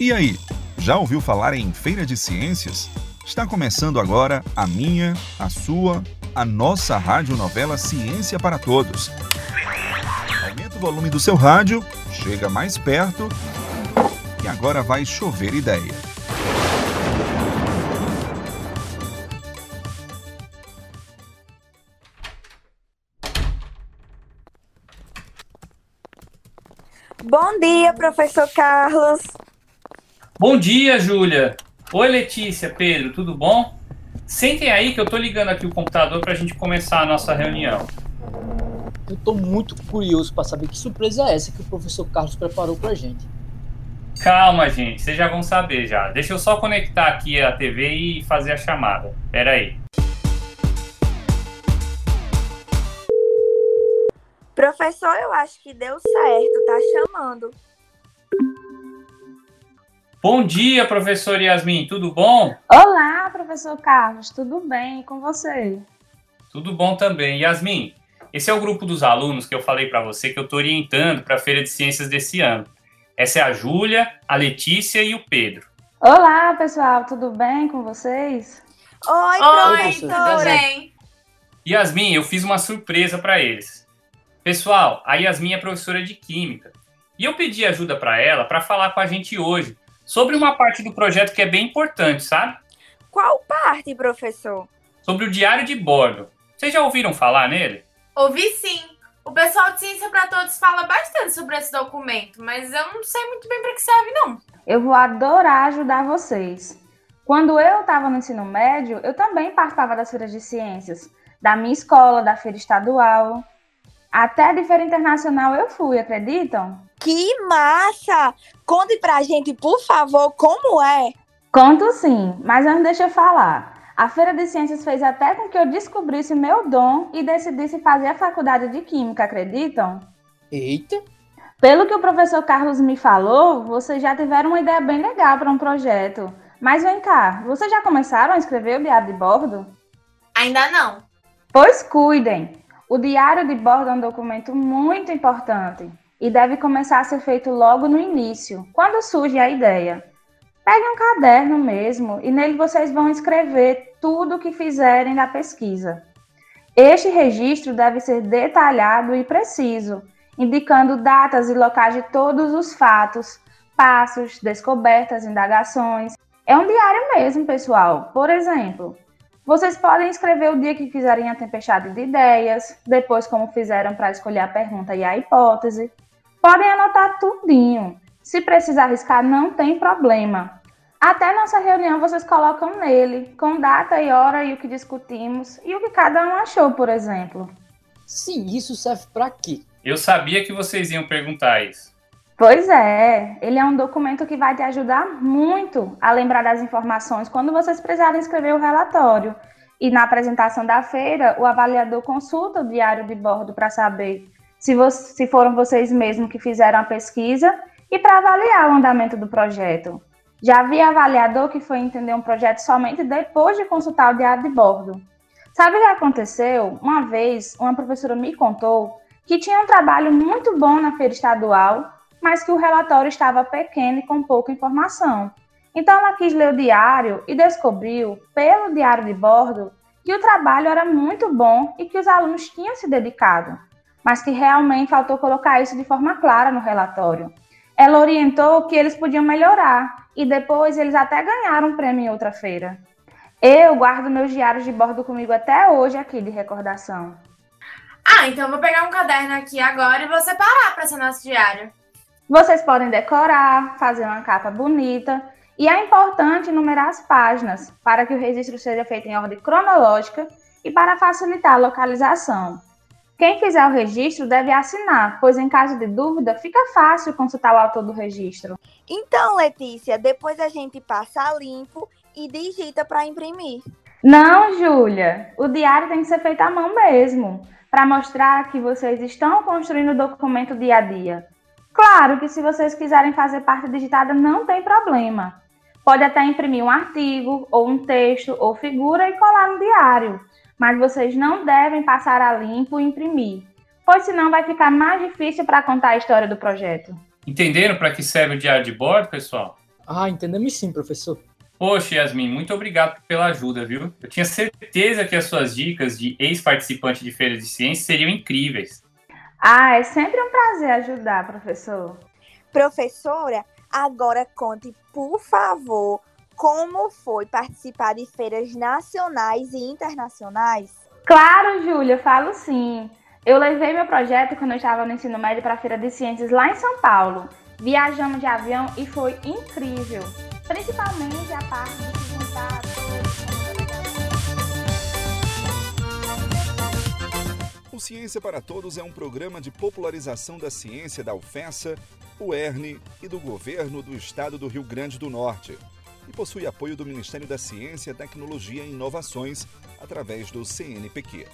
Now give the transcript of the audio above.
E aí, já ouviu falar em Feira de Ciências? Está começando agora a minha, a sua, a nossa radionovela Ciência para Todos. Aumenta o volume do seu rádio, chega mais perto e agora vai chover ideia. Bom dia, professor Carlos. Bom dia, Júlia. Oi, Letícia, Pedro, tudo bom? Sentem aí que eu tô ligando aqui o computador para a gente começar a nossa reunião. Eu tô muito curioso para saber que surpresa é essa que o professor Carlos preparou pra gente. Calma, gente, vocês já vão saber já. Deixa eu só conectar aqui a TV e fazer a chamada. Pera aí. Professor, eu acho que deu certo, tá chamando. Bom dia, professor Yasmin, tudo bom? Olá, professor Carlos, tudo bem e com você? Tudo bom também. Yasmin, esse é o grupo dos alunos que eu falei para você que eu estou orientando para a Feira de Ciências desse ano. Essa é a Júlia, a Letícia e o Pedro. Olá, pessoal, tudo bem com vocês? Oi, Oi, tudo bem? Yasmin, eu fiz uma surpresa para eles. Pessoal, a Yasmin é professora de Química e eu pedi ajuda para ela para falar com a gente hoje sobre uma parte do projeto que é bem importante, sabe? Qual parte, professor? Sobre o diário de bordo. Vocês já ouviram falar nele? Ouvi sim. O pessoal de Ciência para Todos fala bastante sobre esse documento, mas eu não sei muito bem para que serve, não. Eu vou adorar ajudar vocês. Quando eu estava no ensino médio, eu também participava das feiras de ciências, da minha escola, da feira estadual. Até a de feira internacional eu fui, acreditam? Que massa! Conte pra gente, por favor, como é? Conto sim, mas antes deixa eu falar. A Feira de Ciências fez até com que eu descobrisse meu dom e decidisse fazer a faculdade de Química, acreditam? Eita! Pelo que o professor Carlos me falou, vocês já tiveram uma ideia bem legal para um projeto. Mas vem cá, vocês já começaram a escrever o diário de bordo? Ainda não. Pois cuidem! O diário de bordo é um documento muito importante e deve começar a ser feito logo no início, quando surge a ideia. Pegue um caderno mesmo e nele vocês vão escrever tudo o que fizerem na pesquisa. Este registro deve ser detalhado e preciso, indicando datas e locais de todos os fatos, passos, descobertas, indagações. É um diário mesmo, pessoal. Por exemplo, vocês podem escrever o dia que fizerem a tempestade de ideias, depois como fizeram para escolher a pergunta e a hipótese, Podem anotar tudinho. Se precisar arriscar, não tem problema. Até nossa reunião vocês colocam nele, com data e hora e o que discutimos e o que cada um achou, por exemplo. Sim, isso serve para quê? Eu sabia que vocês iam perguntar isso. Pois é, ele é um documento que vai te ajudar muito a lembrar das informações quando vocês precisarem escrever o relatório. E na apresentação da feira, o avaliador consulta o diário de bordo para saber se, você, se foram vocês mesmos que fizeram a pesquisa e para avaliar o andamento do projeto. Já vi avaliador que foi entender um projeto somente depois de consultar o diário de bordo. Sabe o que aconteceu? Uma vez, uma professora me contou que tinha um trabalho muito bom na feira estadual, mas que o relatório estava pequeno e com pouca informação. Então ela quis ler o diário e descobriu, pelo diário de bordo, que o trabalho era muito bom e que os alunos tinham se dedicado mas que realmente faltou colocar isso de forma clara no relatório. Ela orientou que eles podiam melhorar e depois eles até ganharam um prêmio em outra feira. Eu guardo meus diários de bordo comigo até hoje aqui de recordação. Ah, então eu vou pegar um caderno aqui agora e vou separar para ser nosso diário. Vocês podem decorar, fazer uma capa bonita e é importante numerar as páginas para que o registro seja feito em ordem cronológica e para facilitar a localização. Quem fizer o registro deve assinar, pois em caso de dúvida fica fácil consultar o autor do registro. Então, Letícia, depois a gente passa limpo e digita para imprimir. Não, Júlia, o diário tem que ser feito à mão mesmo, para mostrar que vocês estão construindo o documento dia a dia. Claro que se vocês quiserem fazer parte digitada, não tem problema. Pode até imprimir um artigo, ou um texto, ou figura e colar no diário mas vocês não devem passar a limpo e imprimir, pois senão vai ficar mais difícil para contar a história do projeto. Entenderam para que serve o diário de bordo, pessoal? Ah, entendemos sim, professor. Poxa, Yasmin, muito obrigado pela ajuda, viu? Eu tinha certeza que as suas dicas de ex-participante de feira de ciências seriam incríveis. Ah, é sempre um prazer ajudar, professor. Professora, agora conte, por favor, como foi participar de feiras nacionais e internacionais? Claro, Júlia, falo sim. Eu levei meu projeto quando eu estava no ensino médio para a Feira de Ciências lá em São Paulo. Viajamos de avião e foi incrível. Principalmente a parte de juntar O Ciência para Todos é um programa de popularização da ciência da UFESA, o ERN e do governo do estado do Rio Grande do Norte. E possui apoio do Ministério da Ciência, Tecnologia e Inovações através do CNPq.